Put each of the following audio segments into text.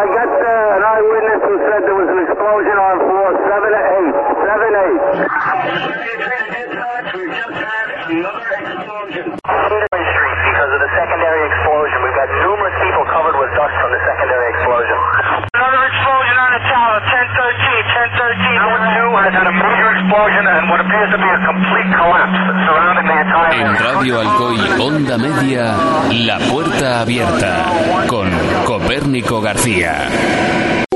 I got uh, an eyewitness who said there was an explosion on floor 7 8. 7 8. Street because of the secondary explosion. We've got numerous people covered with dust from the secondary explosion. En Radio Alcoy Onda Media, La Puerta Abierta, con Copérnico García.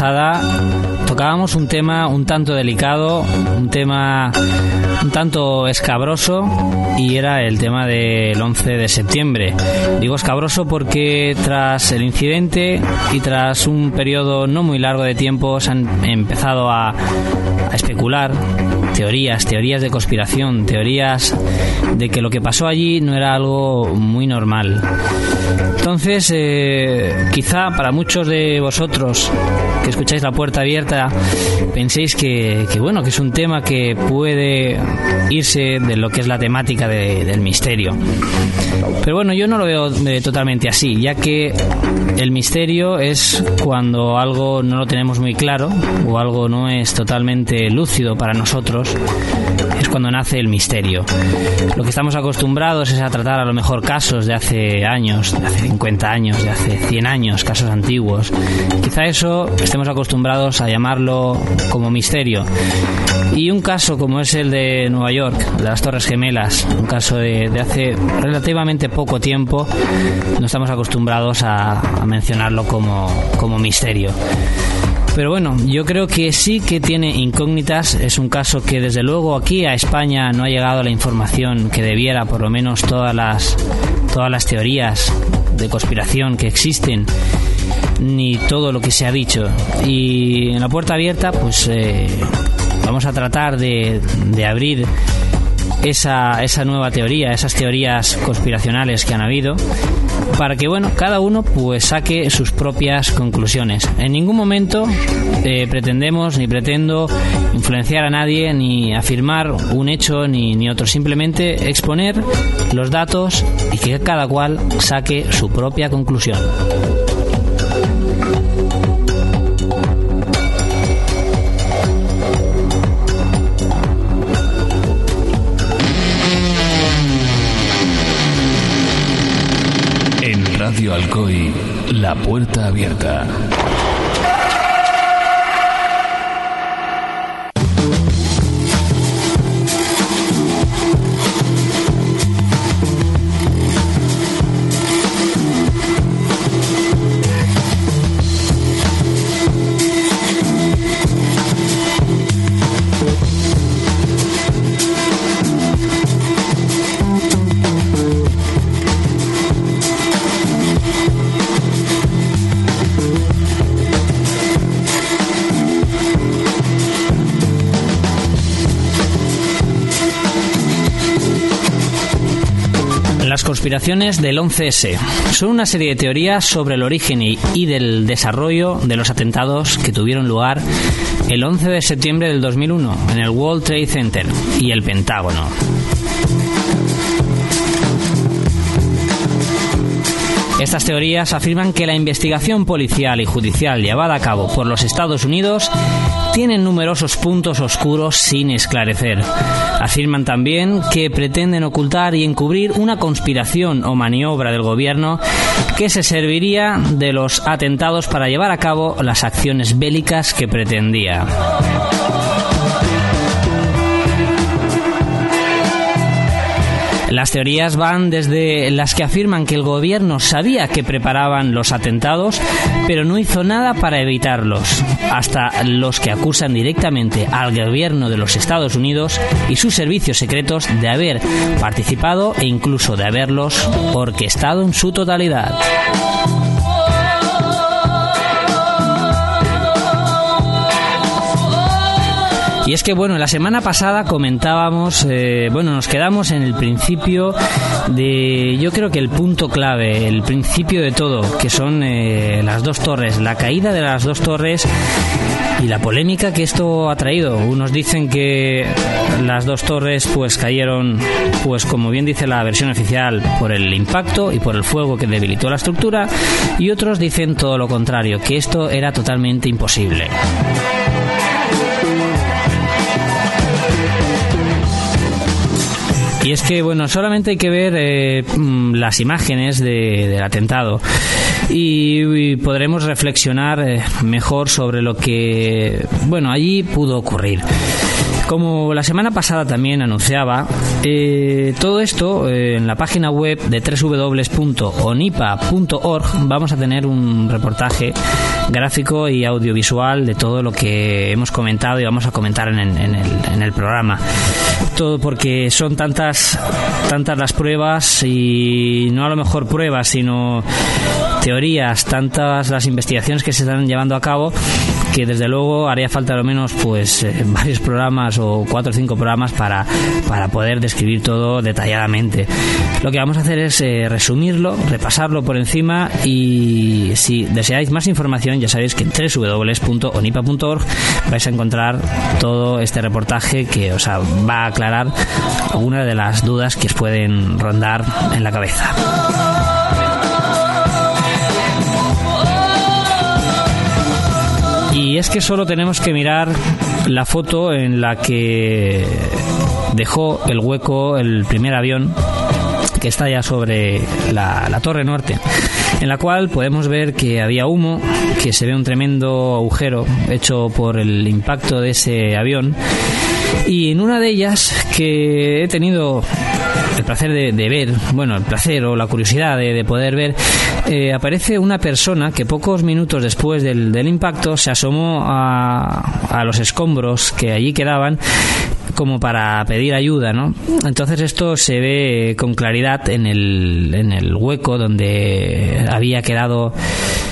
Pasada tocábamos un tema un tanto delicado, un tema un tanto escabroso y era el tema del 11 de septiembre. Digo escabroso porque tras el incidente y tras un periodo no muy largo de tiempo se han empezado a, a especular teorías, teorías de conspiración, teorías de que lo que pasó allí no era algo muy normal. Entonces, eh, quizá para muchos de vosotros que escucháis la puerta abierta, penséis que, bueno, que es un tema que puede irse de lo que es la temática de- del misterio. Pero bueno, yo no lo veo eh, totalmente así, ya que el misterio es cuando algo no lo tenemos muy claro o algo no es totalmente lúcido para nosotros, es cuando nace el misterio. Lo que estamos acostumbrados es a tratar a lo mejor casos de hace años, de hace 50 años, de hace 100 años, casos antiguos. Quizá eso estemos acostumbrados a llamarlo como misterio. Y un caso como es el de Nueva York, de las Torres Gemelas, un caso de, de hace relativamente poco tiempo, no estamos acostumbrados a, a mencionarlo como, como misterio. Pero bueno, yo creo que sí que tiene incógnitas. Es un caso que desde luego aquí a España no ha llegado la información que debiera, por lo menos todas las, todas las teorías de conspiración que existen ni todo lo que se ha dicho. Y en la puerta abierta, pues eh, vamos a tratar de, de abrir esa, esa nueva teoría, esas teorías conspiracionales que han habido, para que bueno, cada uno pues saque sus propias conclusiones. En ningún momento eh, pretendemos ni pretendo influenciar a nadie ni afirmar un hecho ni, ni otro, simplemente exponer los datos y que cada cual saque su propia conclusión. La Puerta Abierta. Conspiraciones del 11S son una serie de teorías sobre el origen y, y del desarrollo de los atentados que tuvieron lugar el 11 de septiembre del 2001 en el World Trade Center y el Pentágono. Estas teorías afirman que la investigación policial y judicial llevada a cabo por los Estados Unidos tienen numerosos puntos oscuros sin esclarecer. Afirman también que pretenden ocultar y encubrir una conspiración o maniobra del gobierno que se serviría de los atentados para llevar a cabo las acciones bélicas que pretendía. Las teorías van desde las que afirman que el gobierno sabía que preparaban los atentados, pero no hizo nada para evitarlos, hasta los que acusan directamente al gobierno de los Estados Unidos y sus servicios secretos de haber participado e incluso de haberlos orquestado en su totalidad. Y es que, bueno, la semana pasada comentábamos, eh, bueno, nos quedamos en el principio de, yo creo que el punto clave, el principio de todo, que son eh, las dos torres, la caída de las dos torres y la polémica que esto ha traído. Unos dicen que las dos torres pues cayeron, pues como bien dice la versión oficial, por el impacto y por el fuego que debilitó la estructura, y otros dicen todo lo contrario, que esto era totalmente imposible. Y es que, bueno, solamente hay que ver eh, mm, las imágenes del atentado y, podremos reflexionar eh, mejor sobre lo que, bueno, allí pudo ocurrir. Como la semana pasada también anunciaba, eh, todo esto en la página web de www.onipa.org vamos a tener un reportaje gráfico y audiovisual de todo lo que hemos comentado y vamos a comentar en, el, el, programa. Todo porque son tantas, tantas las pruebas y no a lo mejor pruebas, sino teorías, tantas las investigaciones que se están llevando a cabo que desde luego haría falta al menos pues eh, varios programas o cuatro o cinco programas para, para poder describir todo detalladamente. Lo que vamos a hacer es eh, resumirlo, repasarlo por encima y si deseáis más información ya sabéis que en www.onipa.org vais a encontrar todo este reportaje que os va a aclarar algunas de las dudas que os pueden rondar en la cabeza. Y es que solo tenemos que mirar la foto en la que dejó el hueco el primer avión que está ya sobre la, torre norte, en la cual podemos ver que había humo, que se ve un tremendo agujero hecho por el impacto de ese avión. Y en una de ellas, que he tenido el placer de, ver, bueno, el placer o la curiosidad de, poder ver, eh, aparece una persona que pocos minutos después del, impacto se asomó a, los escombros que allí quedaban como para pedir ayuda, ¿no? Entonces esto se ve con claridad en el, en el hueco donde había quedado,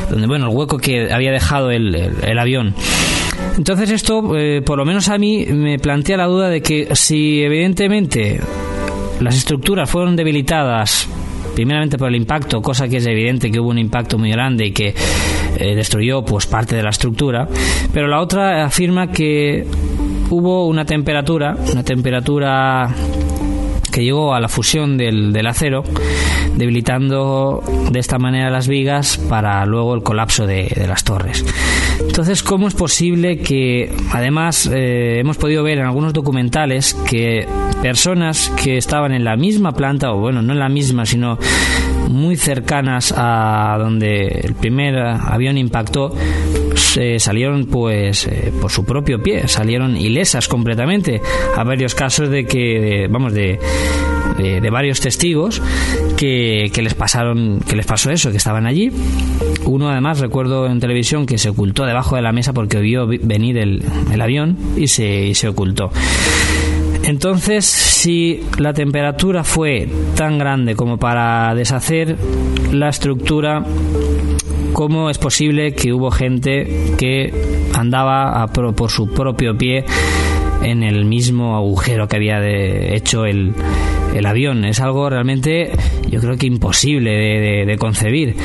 donde, bueno, el hueco que había dejado el, el, avión. Entonces esto, eh, por lo menos a mí, me plantea la duda de que si evidentemente las estructuras fueron debilitadas primeramente por el impacto, cosa que es evidente que hubo un impacto muy grande y que eh, destruyó pues parte de la estructura, pero la otra afirma que hubo una temperatura, una temperatura que llegó a la fusión del, del, acero, debilitando de esta manera las vigas para luego el colapso de, de las torres. Entonces, ¿cómo es posible que, además, eh, hemos podido ver en algunos documentales que personas que estaban en la misma planta, o bueno, no en la misma, sino muy cercanas a donde el primer avión impactó, salieron pues eh, por su propio pie, salieron ilesas completamente. A varios casos de que, vamos, de, de, varios testigos que, que, les pasaron, que les pasó eso, que estaban allí. Uno además recuerdo en televisión que se ocultó debajo de la mesa porque vio venir el, el avión y se, y se ocultó. Entonces, si la temperatura fue tan grande como para deshacer la estructura, ¿cómo es posible que hubo gente que andaba por su propio pie en el mismo agujero que había hecho el, avión? Es algo realmente, yo creo que imposible de concebir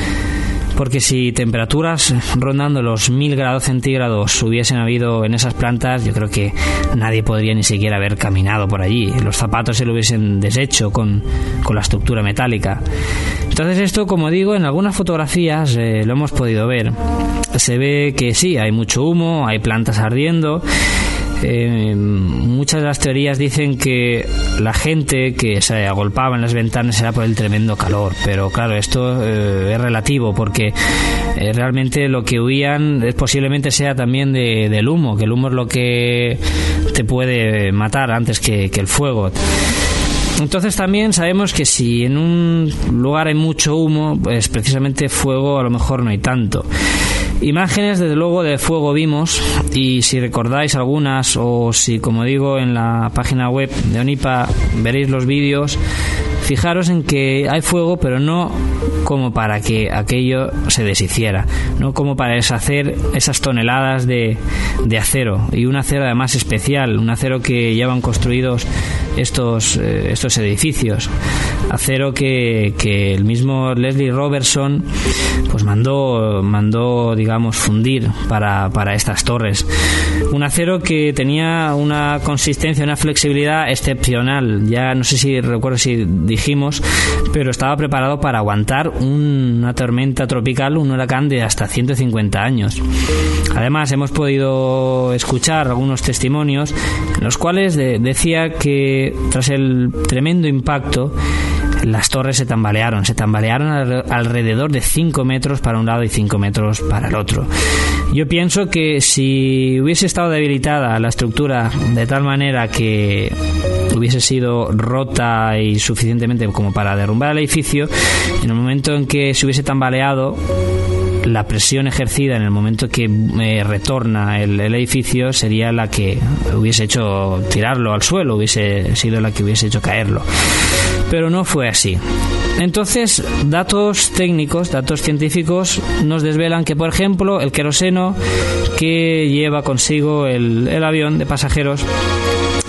porque si temperaturas rondando los 1000 grados centígrados hubiesen habido en esas plantas, yo creo que nadie podría ni siquiera haber caminado por allí. Los zapatos se lo hubiesen deshecho con, la estructura metálica. Entonces esto, como digo, en algunas fotografías eh, lo hemos podido ver. Se ve que sí, hay mucho humo, hay plantas ardiendo eh, muchas de las teorías dicen que la gente que se agolpaba en las ventanas era por el tremendo calor, pero claro, esto eh, es relativo porque eh, realmente lo que huían es, posiblemente sea también del humo, que el humo es lo que te puede matar antes que, que el fuego. Entonces también sabemos que si en un lugar hay mucho humo, pues precisamente fuego a lo mejor no hay tanto. Imágenes, desde luego, de fuego vimos. Y si recordáis algunas o si, como digo, en la página web de ONIPA veréis los vídeos, fijaros en que hay fuego, pero no como para que aquello se deshiciera, no como para deshacer esas toneladas de, de acero y un acero además especial, un acero que llevan construidos estos, eh, estos edificios. Acero que, que, el mismo Leslie Robertson pues mandó, mandó digamos, fundir para, para estas torres. Un acero que tenía una consistencia, una flexibilidad excepcional. Ya no sé si recuerdo si dijimos, pero estaba preparado para aguantar una tormenta tropical, un huracán de hasta 150 años. Además, hemos podido escuchar algunos testimonios en los cuales decía que tras el tremendo impacto, las torres se tambalearon, se tambalearon alrededor de 5 metros para un lado y 5 metros para el otro. Yo pienso que si hubiese estado debilitada la estructura de tal manera que hubiese sido rota y suficientemente como para derrumbar el edificio, en el momento en que se hubiese tambaleado, la presión ejercida en el momento que eh, retorna el, edificio sería la que hubiese hecho tirarlo al suelo, hubiese sido la que hubiese hecho caerlo. Pero no fue así. Entonces, datos técnicos, datos científicos nos desvelan que, por ejemplo, el queroseno que lleva consigo el, avión de pasajeros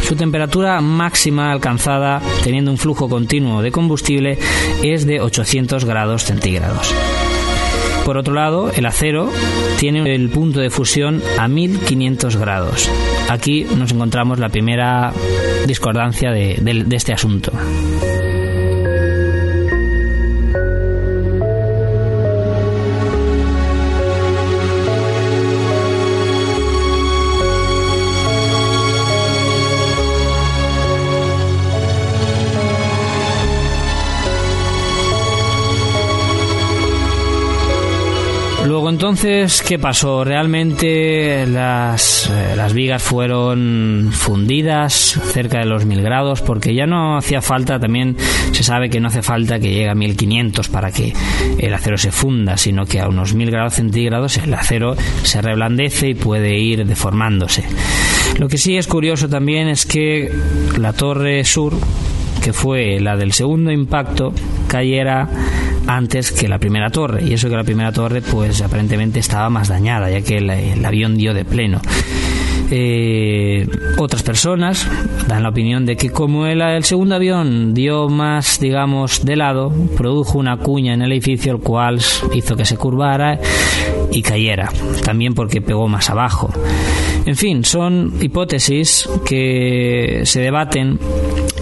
su temperatura máxima alcanzada teniendo un flujo continuo de combustible es de 800 grados centígrados. Por otro lado, el acero tiene el punto de fusión a 1500 grados. Aquí nos encontramos la primera discordancia de este asunto. Entonces, ¿qué pasó? Realmente las, eh, las vigas fueron fundidas cerca de los mil grados porque ya no hacía falta, también se sabe que no hace falta que llegue a 1500 para que el acero se funda, sino que a unos mil grados centígrados el acero se reblandece y puede ir deformándose. Lo que sí es curioso también es que la torre sur, que fue la del segundo impacto, cayera antes que la primera torre. Y eso que la primera torre pues aparentemente estaba más dañada ya que el, avión dio de pleno. Eh, otras personas dan la opinión de que como el, el, segundo avión dio más digamos de lado produjo una cuña en el edificio el cual hizo que se curvara y cayera. También porque pegó más abajo. En fin son hipótesis que se debaten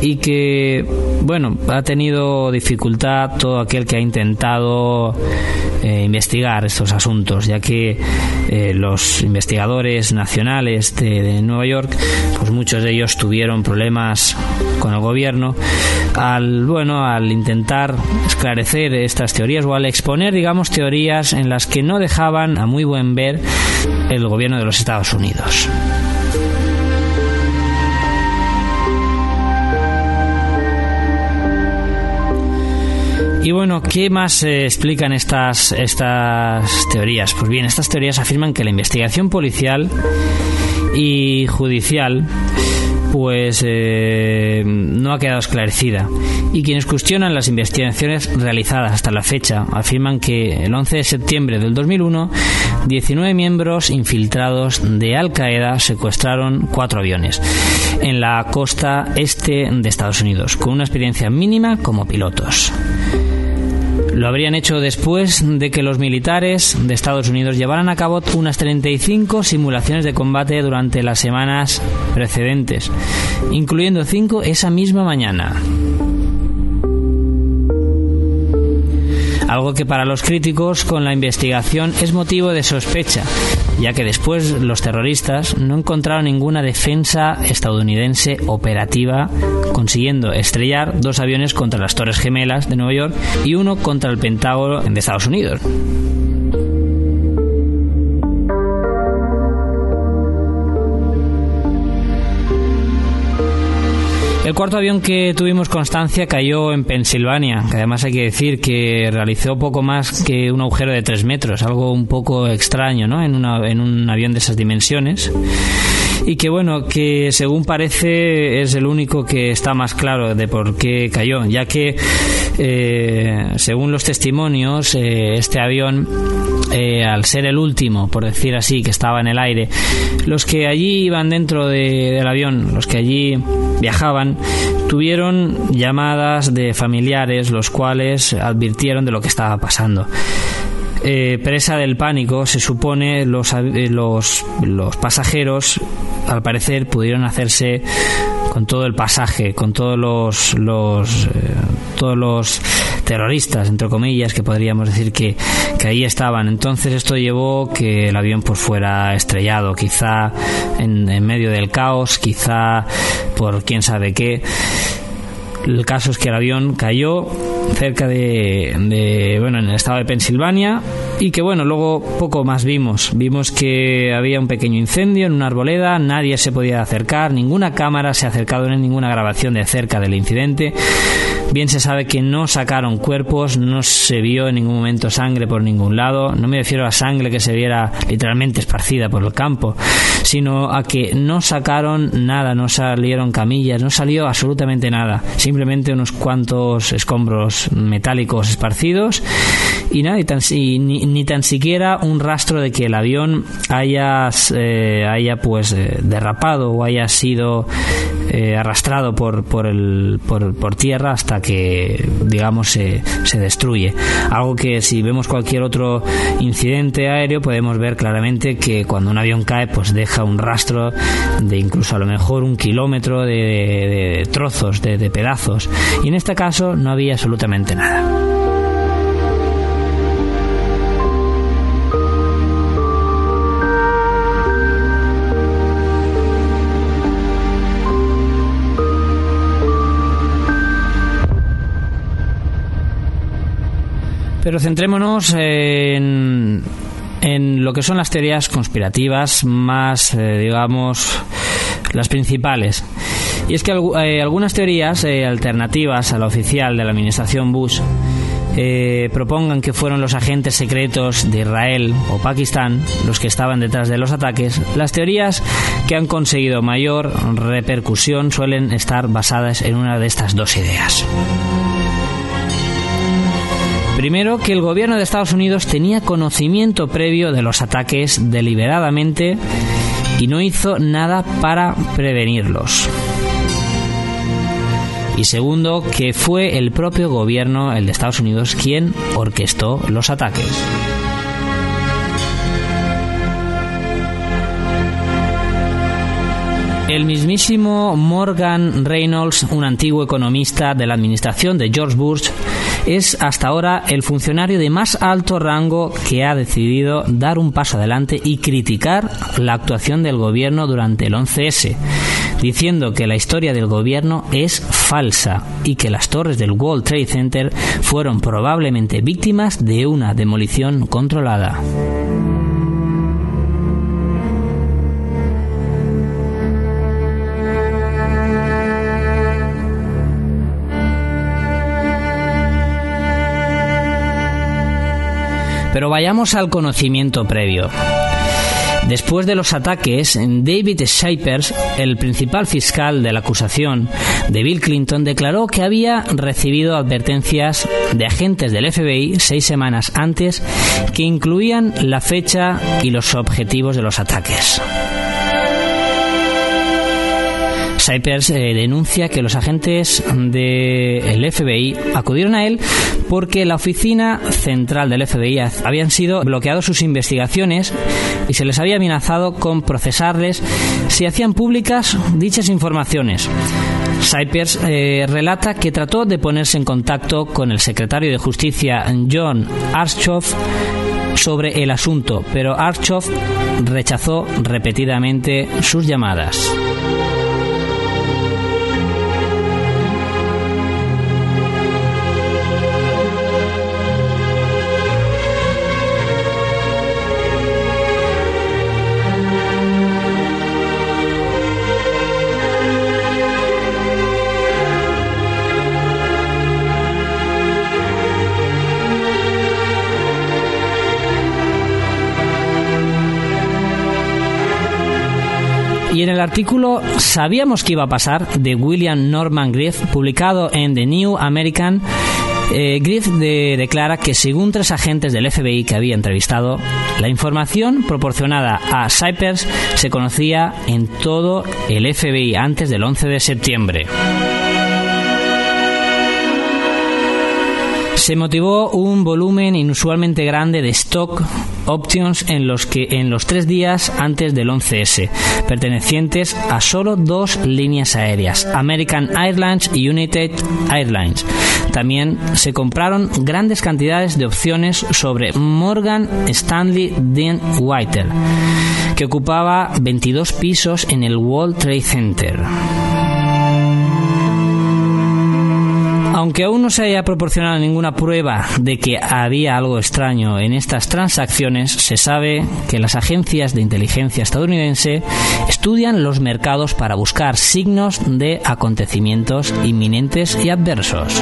y que, bueno, ha tenido dificultad todo aquel que ha intentado eh, investigar estos asuntos, ya que eh, los investigadores nacionales de, de, Nueva York, pues muchos de ellos tuvieron problemas con el gobierno al, bueno, al intentar esclarecer estas teorías o al exponer, digamos, teorías en las que no dejaban a muy buen ver el gobierno de los Estados Unidos. Y bueno, ¿qué más eh, explican estas, estas teorías? Pues bien, estas teorías afirman que la investigación policial y judicial pues eh, no ha quedado esclarecida. Y quienes cuestionan las investigaciones realizadas hasta la fecha afirman que el 11 de septiembre del 2001, 19 miembros infiltrados de Al Qaeda secuestraron cuatro aviones en la costa este de Estados Unidos, con una experiencia mínima como pilotos. Lo habrían hecho después de que los militares de Estados Unidos llevaran a cabo unas 35 simulaciones de combate durante las semanas precedentes, incluyendo 5 esa misma mañana. algo que para los críticos con la investigación es motivo de sospecha, ya que después los terroristas no encontraron ninguna defensa estadounidense operativa, consiguiendo estrellar dos aviones contra las Torres Gemelas de Nueva York y uno contra el Pentágono de Estados Unidos. El cuarto avión que tuvimos constancia cayó en Pensilvania, que además hay que decir que realizó poco más que un agujero de tres metros, algo un poco extraño ¿no? en un avión de esas dimensiones y que bueno, que según parece es el único que está más claro de por qué cayó, ya que eh, según los testimonios eh, este avión eh, al ser el último, por decir así, que estaba en el aire, los que allí iban dentro del avión, los que allí viajaban, tuvieron llamadas de familiares los cuales advirtieron de lo que estaba pasando. Eh, presa del pánico, se supone los, eh, los, los pasajeros, al parecer, pudieron hacerse con todo el pasaje, con todos los, los eh, todos los terroristas, entre comillas, que podríamos decir que, que, ahí estaban. Entonces esto llevó que el avión pues fuera estrellado, quizá en, en medio del caos, quizá por quién sabe qué. El caso es que el avión cayó cerca de, bueno, en el estado de Pensilvania y que bueno, luego poco más vimos. Vimos que había un pequeño incendio en una arboleda, nadie se podía acercar, ninguna cámara se ha acercado en ninguna grabación de cerca del incidente. Bien se sabe que no sacaron cuerpos, no se vio en ningún momento sangre por ningún lado. No me refiero a sangre que se viera literalmente esparcida por el campo, sino a que no sacaron nada, no salieron camillas, no salió absolutamente nada. Simplemente unos cuantos escombros metálicos esparcidos y nada, y, tan, ni, ni, tan siquiera un rastro de que el avión haya, eh, haya pues eh, derrapado o haya sido eh, arrastrado por, por, el, por, por tierra hasta que, digamos, se, se, destruye. Algo que si vemos cualquier otro incidente aéreo podemos ver claramente que cuando un avión cae pues deja un rastro de incluso a lo mejor un kilómetro de, de, de trozos, de, de pedazos. Y en este caso no había absolutamente nada. Pero centrémonos en, en, lo que son las teorías conspirativas más, eh, digamos, las principales. Y es que eh, algunas teorías eh, alternativas a la oficial de la administración Bush eh, propongan que fueron los agentes secretos de Israel o Pakistán los que estaban detrás de los ataques, las teorías que han conseguido mayor repercusión suelen estar basadas en una de estas dos ideas. Primero, que el gobierno de Estados Unidos tenía conocimiento previo de los ataques deliberadamente y no hizo nada para prevenirlos. Y segundo, que fue el propio gobierno, el de Estados Unidos, quien orquestó los ataques. El mismísimo Morgan Reynolds, un antiguo economista de la administración de George Bush, es hasta ahora el funcionario de más alto rango que ha decidido dar un paso adelante y criticar la actuación del gobierno durante el 11S, diciendo que la historia del gobierno es falsa y que las torres del World Trade Center fueron probablemente víctimas de una demolición controlada. Pero vayamos al conocimiento previo. Después de los ataques, David Shipers, el principal fiscal de la acusación de Bill Clinton, declaró que había recibido advertencias de agentes del FBI seis semanas antes que incluían la fecha y los objetivos de los ataques. Cypers eh, denuncia que los agentes del FBI acudieron a él porque la oficina central del FBI habían sido bloqueados sus investigaciones y se les había amenazado con procesarles si hacían públicas dichas informaciones. Cypers eh, relata que trató de ponerse en contacto con el secretario de Justicia John Arschoff sobre el asunto, pero Arschoff rechazó repetidamente sus llamadas. En el artículo ¿Sabíamos que iba a pasar? de William Norman Griff, publicado en The New American, eh, Griff declara que según tres agentes del FBI que había entrevistado, la información proporcionada a Cypers se conocía en todo el FBI antes del 11 de septiembre. Se motivó un volumen inusualmente grande de stock options en los que en los tres días antes del 11S, pertenecientes a solo dos líneas aéreas, American Airlines y United Airlines. También se compraron grandes cantidades de opciones sobre Morgan Stanley Dean White, que ocupaba 22 pisos en el World Trade Center. Aunque aún no se haya proporcionado ninguna prueba de que había algo extraño en estas transacciones, se sabe que las agencias de inteligencia estadounidense estudian los mercados para buscar signos de acontecimientos inminentes y adversos.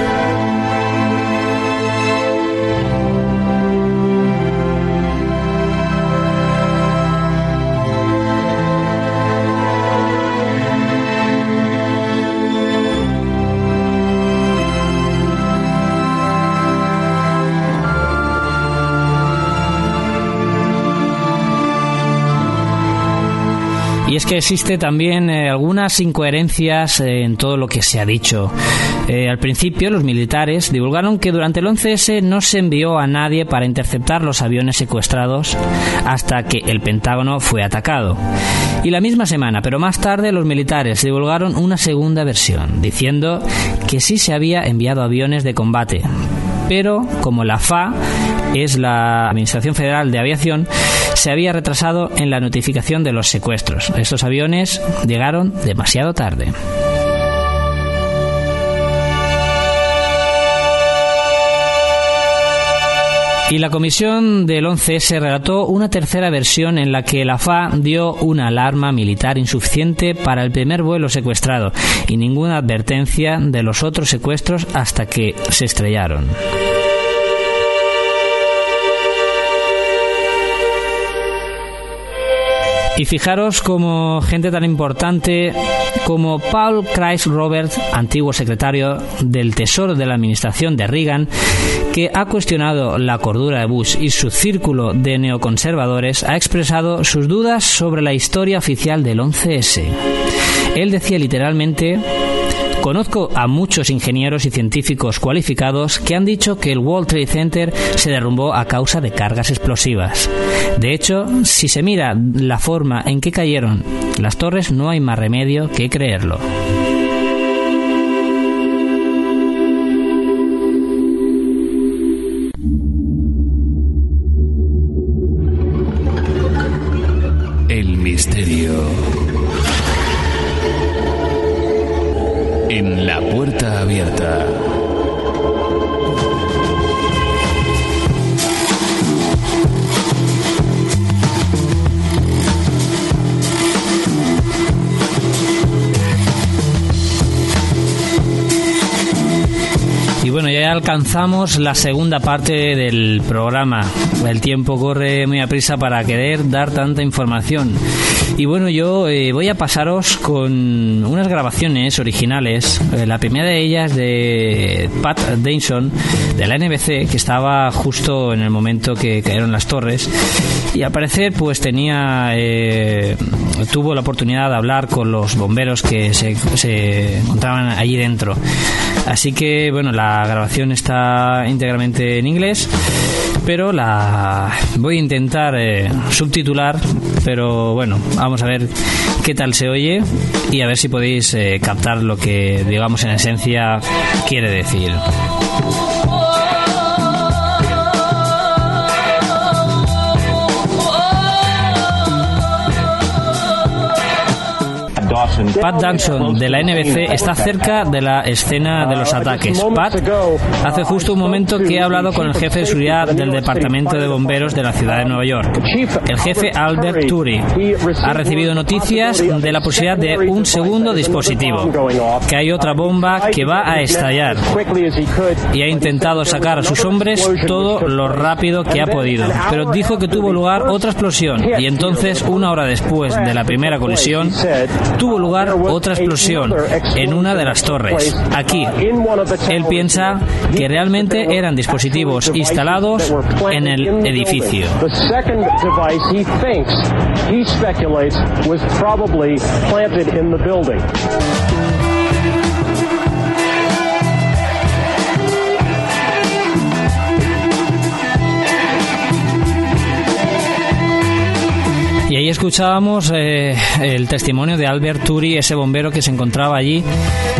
Que existe también eh, algunas incoherencias eh, en todo lo que se ha dicho. Eh, al principio, los militares divulgaron que durante el 11S no se envió a nadie para interceptar los aviones secuestrados hasta que el Pentágono fue atacado. Y la misma semana, pero más tarde, los militares divulgaron una segunda versión, diciendo que sí se había enviado aviones de combate, pero como la FA es la Administración Federal de Aviación, se había retrasado en la notificación de los secuestros. Estos aviones llegaron demasiado tarde. Y la comisión del 11S relató una tercera versión en la que la FA dio una alarma militar insuficiente para el primer vuelo secuestrado y ninguna advertencia de los otros secuestros hasta que se estrellaron. Y fijaros como gente tan importante como Paul Kreis Robert, antiguo secretario del Tesoro de la Administración de Reagan, que ha cuestionado la cordura de Bush y su círculo de neoconservadores, ha expresado sus dudas sobre la historia oficial del 11S. Él decía literalmente Conozco a muchos ingenieros y científicos cualificados que han dicho que el World Trade Center se derrumbó a causa de cargas explosivas. De hecho, si se mira la forma en que cayeron las torres, no hay más remedio que creerlo. Alcanzamos la segunda parte del programa. El tiempo corre muy a prisa para querer dar tanta información. Y bueno, yo eh, voy a pasaros con unas grabaciones originales. Eh, la primera de ellas de Pat Davidson de la NBC, que estaba justo en el momento que cayeron las torres. Y al parecer, pues tenía. Eh, tuvo la oportunidad de hablar con los bomberos que se encontraban allí dentro. Así que, bueno, la grabación está íntegramente en inglés, pero la voy a intentar eh, subtitular, pero bueno, vamos a ver qué tal se oye y a ver si podéis eh, captar lo que, digamos, en esencia quiere decir. Pat Danson de la NBC está cerca de la escena de los ataques. Pat hace justo un momento que ha hablado con el jefe de seguridad del Departamento de Bomberos de la ciudad de Nueva York. El jefe Albert Turi ha recibido noticias de la posibilidad de un segundo dispositivo, que hay otra bomba que va a estallar. y ha intentado sacar a sus hombres todo lo rápido que ha podido. Pero dijo que tuvo lugar otra explosión. Y entonces, una hora después de la primera colisión, tuvo lugar otra explosión en una de las torres. Aquí, él piensa que realmente eran dispositivos instalados en el edificio. planted in the building. Ahí escuchábamos eh, el testimonio de Albert Turi, ese bombero que se encontraba allí,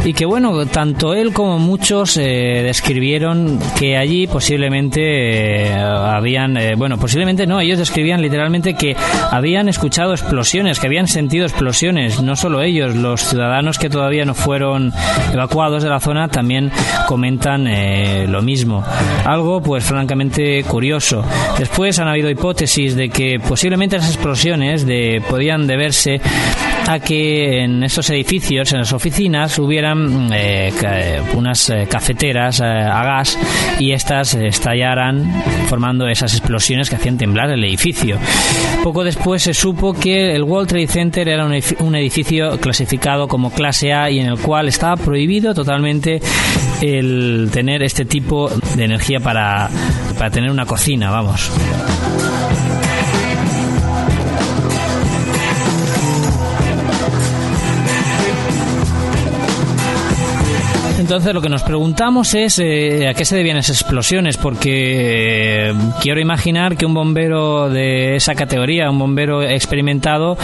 y que bueno, tanto él como muchos eh, describieron que allí posiblemente eh, habían, bueno, posiblemente no, ellos describían literalmente que habían escuchado explosiones, que habían sentido explosiones, no solo ellos, los ciudadanos que todavía no fueron evacuados de la zona también comentan lo mismo. Algo pues francamente curioso. Después han habido hipótesis de que posiblemente esas explosiones de, podían deberse a que en esos edificios, en las oficinas, hubieran eh, unas eh, cafeteras eh, a gas y estas estallaran formando esas explosiones que hacían temblar el edificio. Poco después se supo que el World Trade Center era un edificio clasificado como clase A y en el cual estaba prohibido totalmente el tener este tipo de energía para, para tener una cocina, vamos. Entonces lo que nos preguntamos es eh, a qué se debían esas explosiones, porque eh, quiero imaginar que un bombero de esa categoría, un bombero experimentado,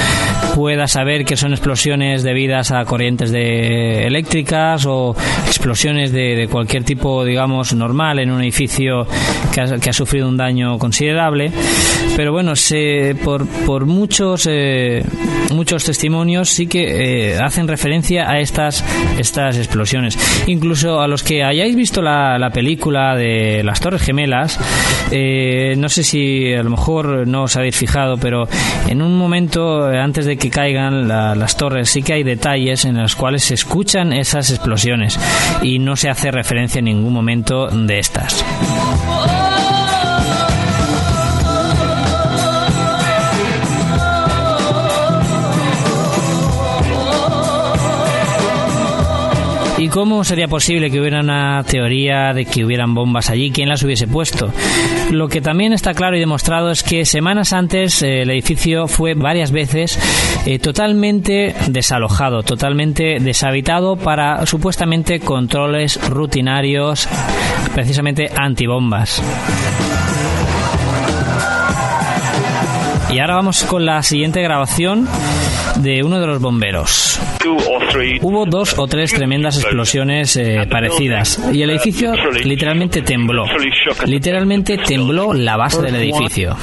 pueda saber que son explosiones debidas a corrientes de eléctricas o explosiones de, cualquier tipo, digamos, normal en un edificio que ha, sufrido un daño considerable. Pero bueno, se, por, muchos, eh, muchos testimonios sí que hacen referencia a estas, estas explosiones incluso a los que hayáis visto la, la película de las Torres Gemelas, eh, no sé si a lo mejor no os habéis fijado, pero en un momento eh, antes de que caigan las torres sí que hay detalles en los cuales se escuchan esas explosiones y no se hace referencia en ningún momento de estas. Cómo sería posible que hubiera una teoría de que hubieran bombas allí? ¿Quién las hubiese puesto? Lo que también está claro y demostrado es que semanas antes eh, el edificio fue varias veces eh, totalmente desalojado, totalmente deshabitado para supuestamente controles rutinarios, precisamente antibombas. Y ahora vamos con la siguiente grabación de uno de los bomberos. Hubo dos o tres tremendas explosiones eh, parecidas y el edificio literalmente tembló. Literalmente tembló la base del edificio.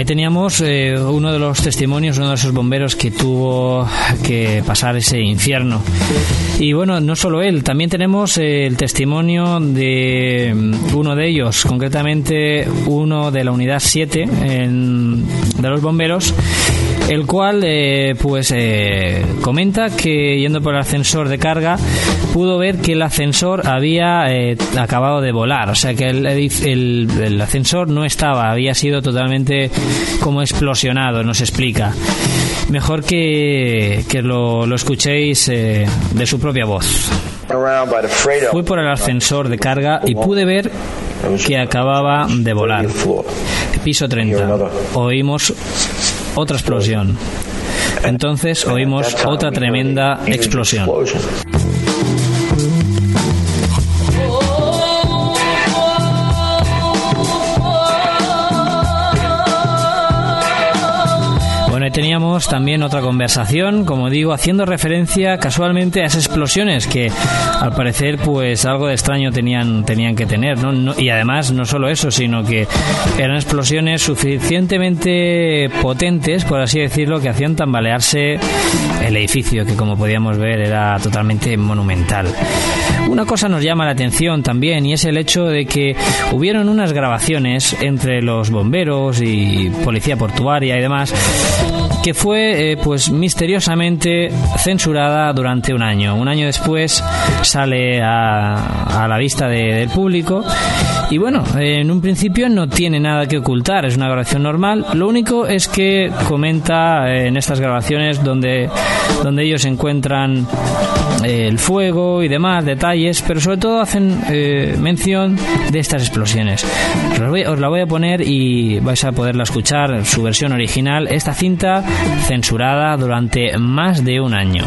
Ahí teníamos eh, uno de los testimonios, uno de esos bomberos que tuvo que pasar ese infierno. Y bueno, no solo él, también tenemos eh, el testimonio de mm, uno de ellos, concretamente uno de la unidad 7 de los bomberos, el cual eh, pues eh, comenta que yendo por el ascensor de carga pudo ver que el ascensor había eh, acabado de volar, o sea que el, el, ascensor no estaba, había sido totalmente como explosionado, nos explica. Mejor que, que lo, lo escuchéis de su propia voz. Fui por el ascensor de carga y pude ver que acababa de volar. Piso 30. Oímos otra explosión. Entonces oímos otra tremenda explosión. Teníamos también otra conversación, como digo, haciendo referencia casualmente a esas explosiones que al parecer pues algo de extraño tenían, tenían que tener, ¿no? y además no solo eso, sino que eran explosiones suficientemente potentes, por así decirlo, que hacían tambalearse el edificio, que como podíamos ver era totalmente monumental. Una cosa nos llama la atención también y es el hecho de que hubieron unas grabaciones entre los bomberos y policía portuaria y demás que fue eh, pues misteriosamente censurada durante un año. Un año después sale a, a la vista del público y bueno, en un principio no tiene nada que ocultar, es una grabación normal. Lo único es que comenta eh, en estas grabaciones donde, donde ellos encuentran el fuego y demás detalles, pero sobre todo hacen mención de estas explosiones. Os la voy a poner y vais a poderla escuchar, su versión original. Esta cinta censurada durante más de un año.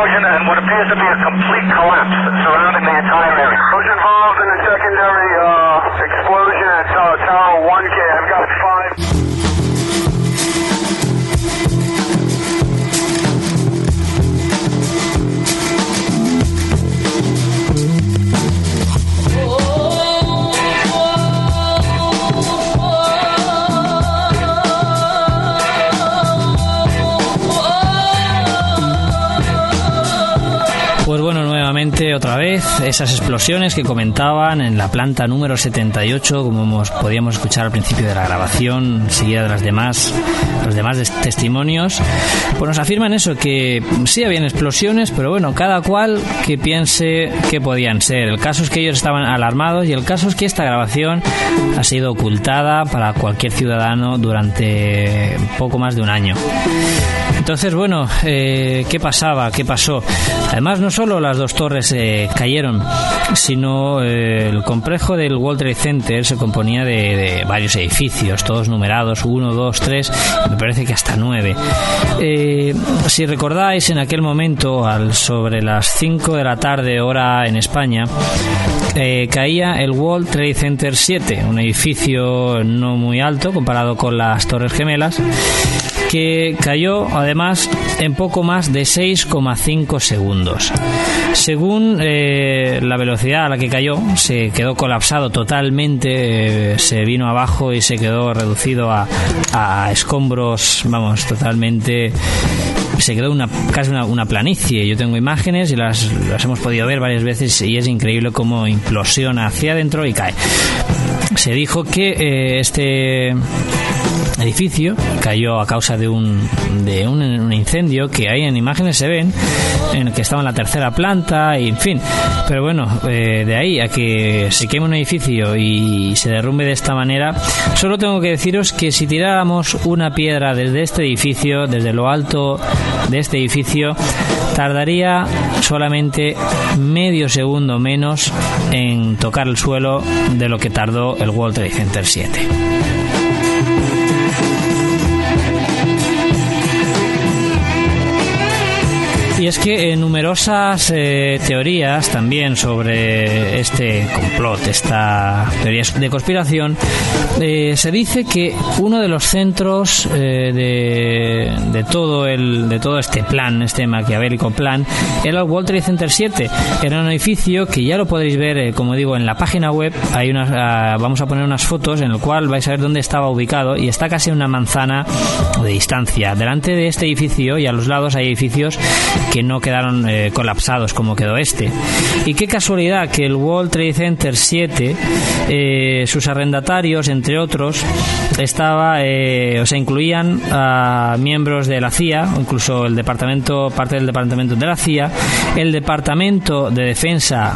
Explosion and what appears to be a complete collapse surrounding the entire area. Who's involved in the secondary uh, explosion at uh, Tower 1K? I've got esas explosiones que comentaban en la planta número 78, como hemos, podíamos escuchar al principio de la grabación, seguida de las demás, los demás testimonios, pues nos afirman eso, que sí habían explosiones, pero bueno, cada cual que piense que podían ser. El caso es que ellos estaban alarmados y el caso es que esta grabación ha sido ocultada para cualquier ciudadano durante poco más de un año. Entonces, bueno, eh, ¿qué pasaba? ¿Qué pasó? Además, no solo las dos torres eh, cayeron, sino eh, el complejo del World Trade Center se componía de, de varios edificios, todos numerados, uno, dos, tres, me parece que hasta nueve. Eh, si recordáis, en aquel momento, al sobre las 5 de la tarde, hora en España, eh, caía el World Trade Center 7, un edificio no muy alto comparado con las Torres Gemelas, que cayó además en poco más de 6,5 segundos. Según eh, la velocidad a la que cayó, se quedó colapsado totalmente, eh, se vino abajo y se quedó reducido a, a escombros, vamos, totalmente se quedó una, casi una, una planicie. Yo tengo imágenes y las, las hemos podido ver varias veces y es increíble cómo implosiona hacia adentro y cae. Se dijo que eh, este edificio cayó a causa de un, de un, incendio que ahí en imágenes se ven, en el que estaba en la tercera planta y en fin. Pero bueno, eh, de ahí a que se queme un edificio y se derrumbe de esta manera, solo tengo que deciros que si tiráramos una piedra desde este edificio, desde lo alto de este edificio, tardaría solamente medio segundo menos en tocar el suelo de lo que tardó el World Trade Center 7. Y es que en numerosas eh, teorías también sobre este complot, esta teoría de conspiración, eh, se dice que uno de los centros eh, de, de todo el de todo este plan, este maquiavélico plan, era el World Trade Center 7. Era un edificio que ya lo podréis ver, eh, como digo, en la página web. Hay unas, ah, vamos a poner unas fotos en el cual vais a ver dónde estaba ubicado y está casi una manzana de distancia. Delante de este edificio y a los lados hay edificios que no quedaron eh, colapsados como quedó este. Y qué casualidad que el World Trade Center 7, eh, sus arrendatarios, entre otros, estaba, eh, o sea, incluían a miembros de la CIA, incluso el departamento, parte del departamento de la CIA, el departamento de defensa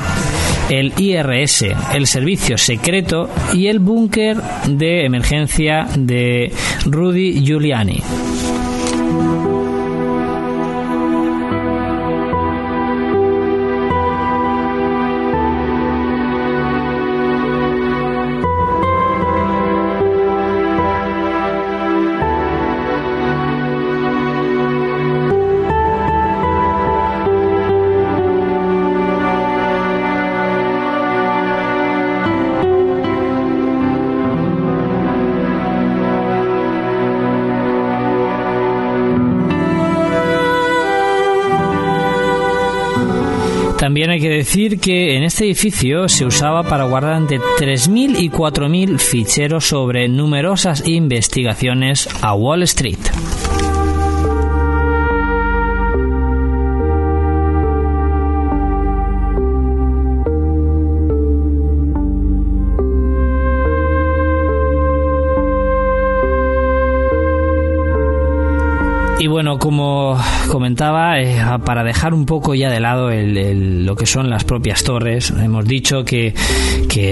el IRS, el servicio secreto y el búnker de emergencia de Rudy Giuliani. Decir que en este edificio se usaba para guardar entre 3.000 y 4.000 ficheros sobre numerosas investigaciones a Wall Street. Como comentaba, eh, para dejar un poco ya de lado lo que son las propias torres, hemos dicho que,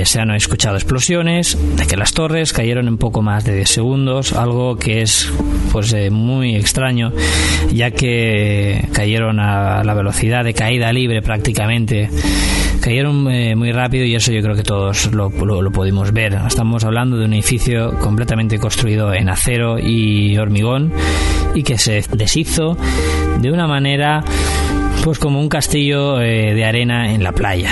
se han escuchado explosiones, de que las torres cayeron en poco más de 10 segundos, algo que es pues eh, muy extraño, ya que cayeron a la velocidad de caída libre prácticamente cayeron eh, muy rápido y eso yo creo que todos lo, lo, pudimos ver. Estamos hablando de un edificio completamente construido en acero y hormigón y que se deshizo de una manera pues como un castillo eh, de arena en la playa.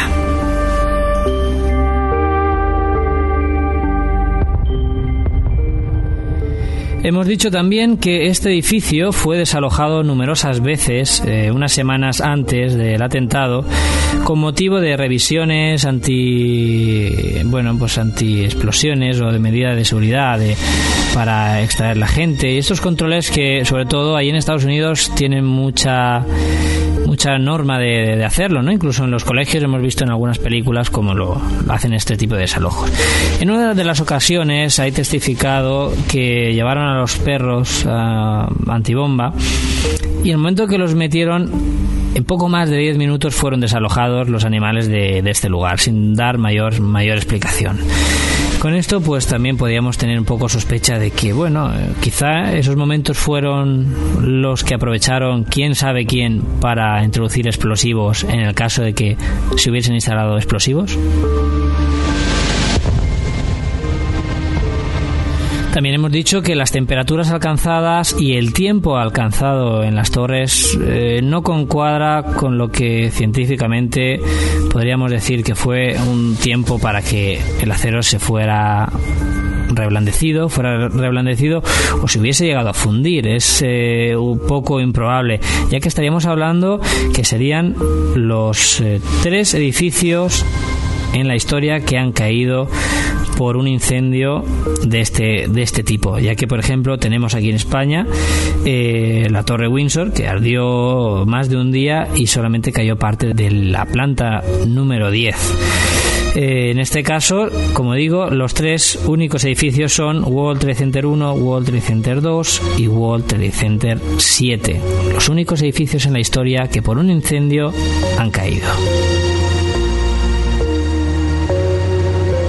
Hemos dicho también que este edificio fue desalojado numerosas veces eh, unas semanas antes del atentado con motivo de revisiones anti bueno pues anti explosiones o de medidas de seguridad para extraer la gente. Y estos controles que sobre todo ahí en Estados Unidos tienen mucha mucha norma de, hacerlo, ¿no? Incluso en los colegios hemos visto en algunas películas cómo lo, hacen este tipo de desalojos. En una de las ocasiones hay testificado que llevaron a los perros a antibomba y en el momento que los metieron en poco más de 10 minutos fueron desalojados los animales de, de este lugar, sin dar mayor, mayor explicación. Con esto, pues también podríamos tener un poco sospecha de que, bueno, eh, quizá esos momentos fueron los que aprovecharon quién sabe quién para introducir explosivos en el caso de que se hubiesen instalado explosivos. También hemos dicho que las temperaturas alcanzadas y el tiempo alcanzado en las torres eh, no concuadra con lo que científicamente podríamos decir que fue un tiempo para que el acero se fuera reblandecido, fuera reblandecido o se hubiese llegado a fundir. Es eh, un poco improbable, ya que estaríamos hablando que serían los eh, tres edificios en la historia que han caído por un incendio de este, de este tipo, ya que, por ejemplo, tenemos aquí en España eh, la Torre Windsor, que ardió más de un día y solamente cayó parte de la planta número 10. Eh, en este caso, como digo, los tres únicos edificios son World Trade Center 1, World Trade Center 2 y World Trade Center 7. Los únicos edificios en la historia que por un incendio han caído.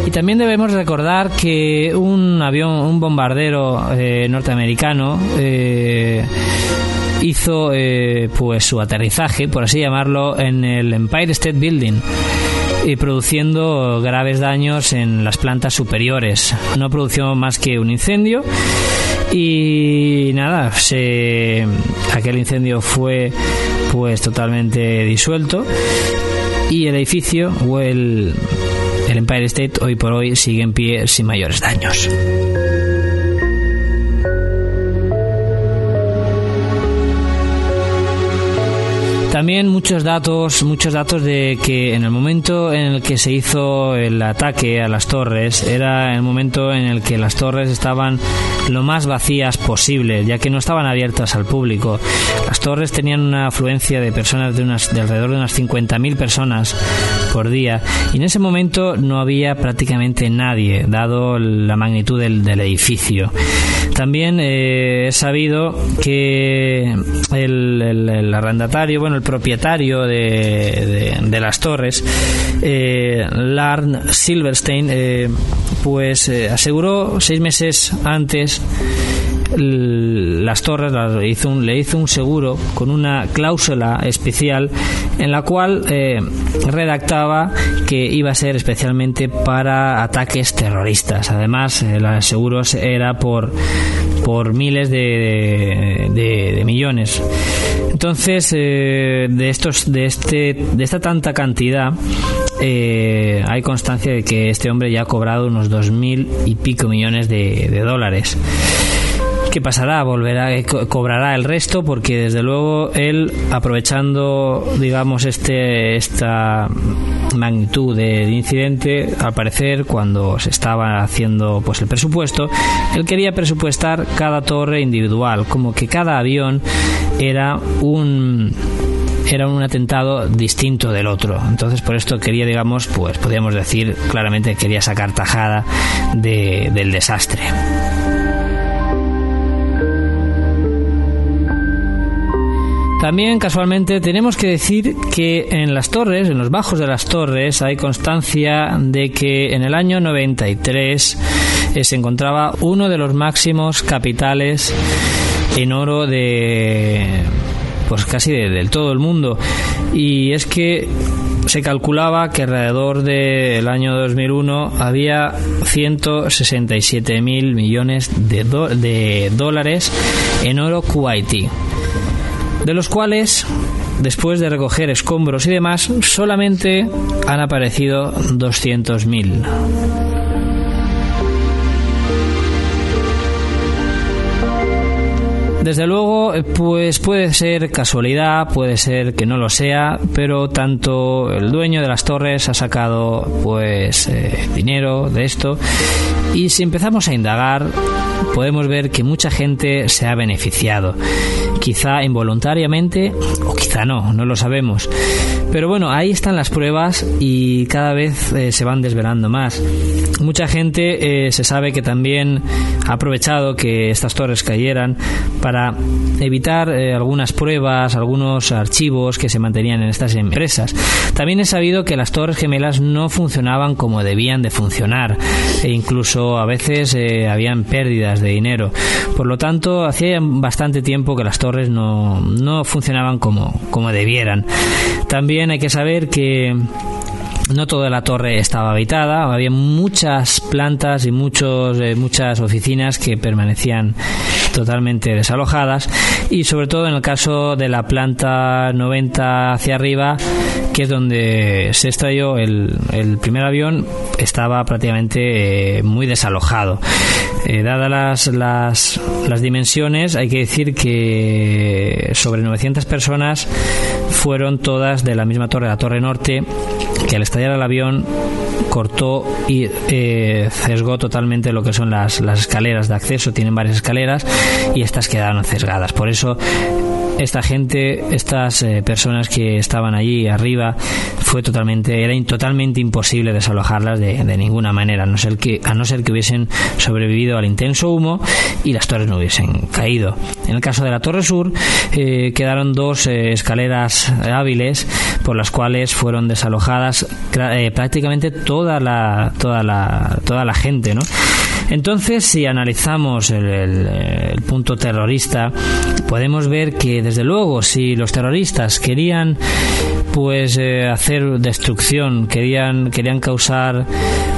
Y también debemos recordar que un avión, un bombardero eh, norteamericano, eh, hizo eh, pues su aterrizaje, por así llamarlo, en el Empire State Building y produciendo graves daños en las plantas superiores. No produjo más que un incendio y nada, se, aquel incendio fue pues totalmente disuelto y el edificio o el el Empire State hoy por hoy sigue en pie sin mayores daños. También muchos datos, muchos datos de que en el momento en el que se hizo el ataque a las torres era el momento en el que las torres estaban lo más vacías posible, ya que no estaban abiertas al público. Las torres tenían una afluencia de personas de, unas, de alrededor de unas 50.000 personas por día y en ese momento no había prácticamente nadie, dado la magnitud del, edificio. También eh, he sabido que el, arrendatario, bueno, el propietario de, las torres, eh, Larn Silverstein, eh, pues eh, aseguró seis meses antes las torres le hizo, un, le hizo un seguro con una cláusula especial en la cual redactaba que iba a ser especialmente para ataques terroristas. Además, el seguro era por, por miles de, de millones. Entonces, eh, de estos, de este, de esta tanta cantidad, eh, hay constancia de que este hombre ya ha cobrado unos dos mil y pico millones de, dólares. ¿Qué pasará? Volverá, eh, cobrará el resto porque desde luego él, aprovechando, digamos, este esta magnitud de, incidente, al parecer, cuando se estaba haciendo pues el presupuesto, él quería presupuestar cada torre individual, como que cada avión era un era un atentado distinto del otro. Entonces, por esto quería, digamos, pues podríamos decir claramente que quería sacar tajada del desastre. También casualmente tenemos que decir que en las torres, en los bajos de las torres, hay constancia de que en el año 93 eh, se encontraba uno de los máximos capitales en oro de pues casi del todo el mundo. Y es que se calculaba que alrededor del año 2001 había 167 mil millones de, de dólares en oro kuwaití de los cuales, después de recoger escombros y demás, solamente han aparecido 200.000. Desde luego, pues puede ser casualidad, puede ser que no lo sea, pero tanto el dueño de las torres ha sacado pues eh, dinero de esto y si empezamos a indagar podemos ver que mucha gente se ha beneficiado quizá involuntariamente o quizá no, no lo sabemos. Pero bueno, ahí están las pruebas y cada vez eh, se van desvelando más. Mucha gente eh, se sabe que también ha aprovechado que estas torres cayeran para evitar eh, algunas pruebas, algunos archivos que se mantenían en estas empresas. También he sabido que las torres gemelas no funcionaban como debían de funcionar e incluso a veces habían pérdidas de dinero. Por lo tanto, hacía bastante tiempo que las torres no, no funcionaban como, como debieran. También hay que saber que no toda la torre estaba habitada, había muchas plantas y muchos, eh, muchas oficinas que permanecían totalmente desalojadas y sobre todo en el caso de la planta 90 hacia arriba, que es donde se estrelló el, el primer avión, estaba prácticamente eh, muy desalojado. Eh, dadas las, las, las, dimensiones, hay que decir que sobre 900 personas fueron todas de la misma torre, la Torre Norte, que al estallar el avión cortó y eh, sesgó totalmente lo que son las, las escaleras de acceso. Tienen varias escaleras y estas quedaron sesgadas. Por eso esta gente, estas eh, personas que estaban allí arriba, fue totalmente, era totalmente imposible desalojarlas de, ninguna manera, a no, ser que, a no ser que hubiesen sobrevivido al intenso humo y las torres no hubiesen caído. En el caso de la Torre Sur, eh, quedaron dos eh, escaleras hábiles por las cuales fueron desalojadas prácticamente toda la, toda la, toda la gente, ¿no? Entonces, si analizamos el, punto terrorista, podemos ver que, desde luego, si los terroristas querían pues eh, hacer destrucción, querían, querían causar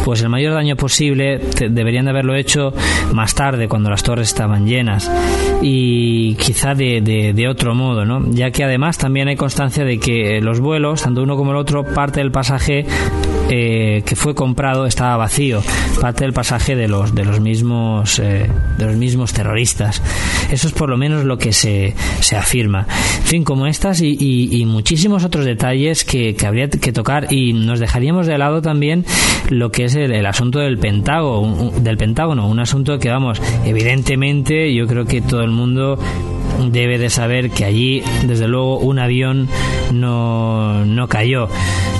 pues el mayor daño posible, deberían de haberlo hecho más tarde, cuando las torres estaban llenas, y quizá de, de, otro modo, ¿no? ya que además también hay constancia de que los vuelos, tanto uno como el otro, parte del pasaje eh, que fue comprado estaba vacío, parte del pasaje de los de los mismos eh, de los mismos terroristas. Eso es por lo menos lo que se, se afirma. En fin, como estas y, muchísimos otros detalles que, que, habría que tocar y nos dejaríamos de lado también lo que es el, asunto del Pentágono, del Pentágono, un asunto que vamos, evidentemente yo creo que todo el mundo debe de saber que allí, desde luego, un avión no, no cayó.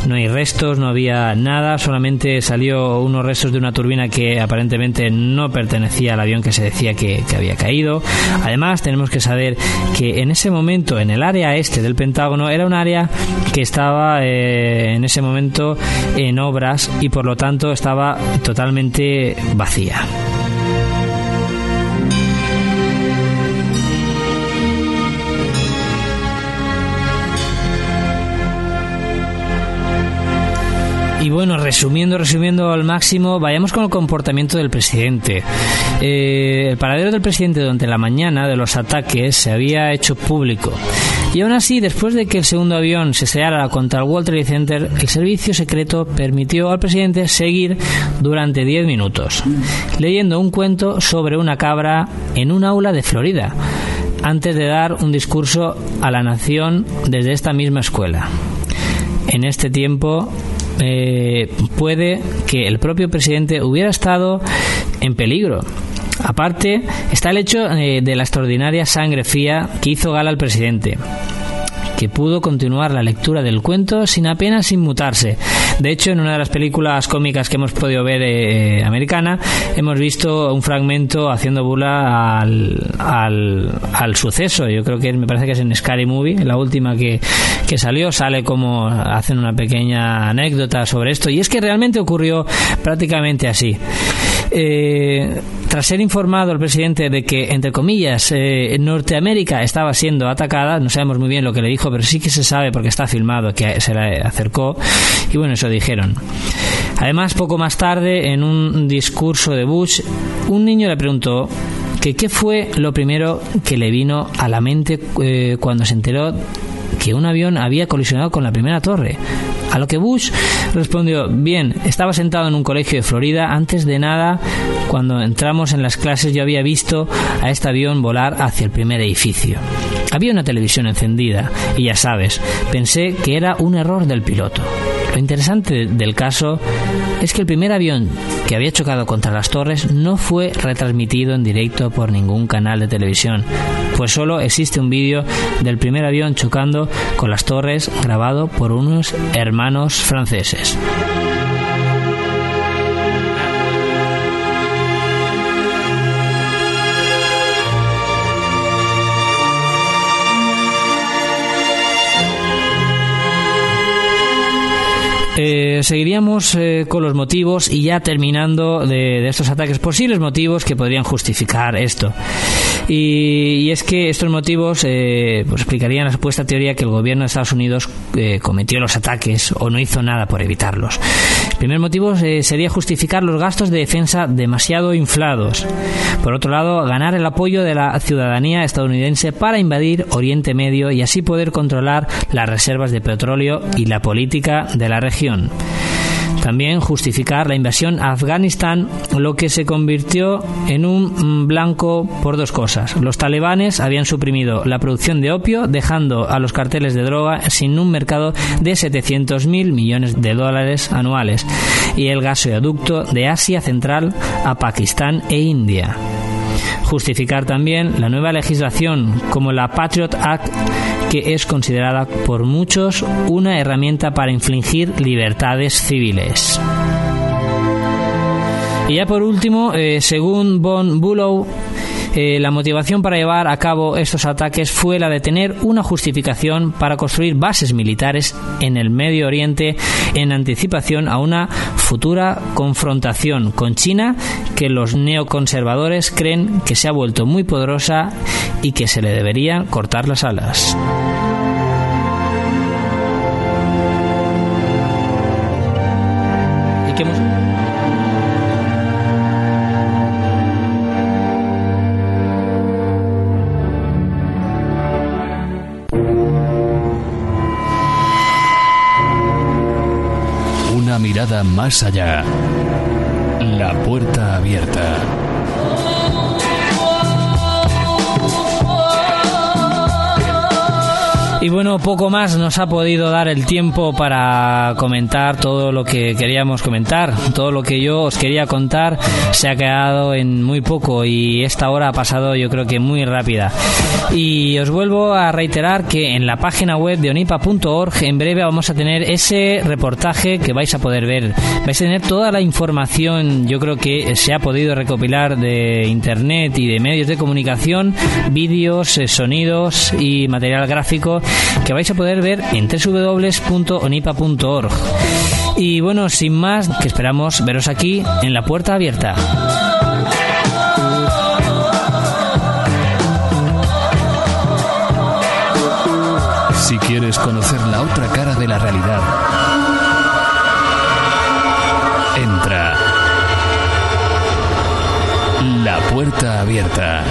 No hay restos, no había nada, solamente salió unos restos de una turbina que aparentemente no pertenecía al avión que se decía que, había caído. Además, tenemos que saber que en ese momento, en el área este del Pentágono, era un área que estaba eh, en ese momento en obras y por lo tanto estaba totalmente vacía. Y bueno, resumiendo, resumiendo al máximo, vayamos con el comportamiento del presidente. Eh, el paradero del presidente durante la mañana de los ataques se había hecho público Y aún así, después de que el segundo avión se estrellara contra el World Trade Center, el servicio secreto permitió al presidente seguir durante 10 minutos, leyendo un cuento sobre una cabra en un aula de Florida, antes de dar un discurso a la nación desde esta misma escuela. En este tiempo, eh, puede que el propio presidente hubiera estado en peligro. Aparte, está el hecho eh, de la extraordinaria sangre fría que hizo gala al presidente que pudo continuar la lectura del cuento sin apenas inmutarse. De hecho, en una de las películas cómicas que hemos podido ver eh, americana, hemos visto un fragmento haciendo burla al, al, suceso. Yo creo que me parece que es en Scary Movie, la última que, que salió, sale como hacen una pequeña anécdota sobre esto. Y es que realmente ocurrió prácticamente así. Eh, tras ser informado el presidente de que, entre comillas, eh, Norteamérica estaba siendo atacada, no sabemos muy bien lo que le dijo, pero sí que se sabe porque está filmado que se le acercó, y bueno, eso dijeron. Además, poco más tarde, en un discurso de Bush, un niño le preguntó que qué fue lo primero que le vino a la mente eh, cuando se enteró que un avión había colisionado con la primera torre. A lo que Bush respondió, bien, estaba sentado en un colegio de Florida, antes de nada, cuando entramos en las clases yo había visto a este avión volar hacia el primer edificio. Había una televisión encendida y ya sabes, pensé que era un error del piloto. Lo interesante del caso es que el primer avión que había chocado contra las torres no fue retransmitido en directo por ningún canal de televisión, pues solo existe un vídeo del primer avión chocando con las torres grabado por unos hermanos franceses. Eh, seguiríamos eh, con los motivos y ya terminando de, estos ataques, posibles motivos que podrían justificar esto. Y, es que estos motivos eh, pues explicarían la supuesta teoría que el gobierno de Estados Unidos cometió los ataques o no hizo nada por evitarlos. El primer motivo sería justificar los gastos de defensa demasiado inflados. Por otro lado, ganar el apoyo de la ciudadanía estadounidense para invadir Oriente Medio y así poder controlar las reservas de petróleo y la política de la región también justificar la invasión a Afganistán, lo que se convirtió en un blanco por dos cosas. Los talibanes habían suprimido la producción de opio, dejando a los carteles de droga sin un mercado de 700.000 millones de dólares anuales, y el gasoducto de Asia Central a Pakistán e India justificar también la nueva legislación como la Patriot Act que es considerada por muchos una herramienta para infligir libertades civiles. Y ya por último, eh, según Von Bulow, eh, la motivación para llevar a cabo estos ataques fue la de tener una justificación para construir bases militares en el Medio Oriente en anticipación a una futura confrontación con China que los neoconservadores creen que se ha vuelto muy poderosa y que se le deberían cortar las alas. Más allá. La puerta abierta. Y bueno, poco más nos ha podido dar el tiempo para comentar todo lo que queríamos comentar. Todo lo que yo os quería contar se ha quedado en muy poco y esta hora ha pasado yo creo que muy rápida. Y os vuelvo a reiterar que en la página web de onipa.org en breve vamos a tener ese reportaje que vais a poder ver. Vais a tener toda la información, yo creo que se ha podido recopilar de internet y de medios de comunicación, vídeos, eh, sonidos y material gráfico que vais a poder ver en www.onipa.org. Y bueno, sin más, que esperamos veros aquí en la puerta abierta. Si quieres conocer la otra cara de la realidad, entra. La puerta abierta.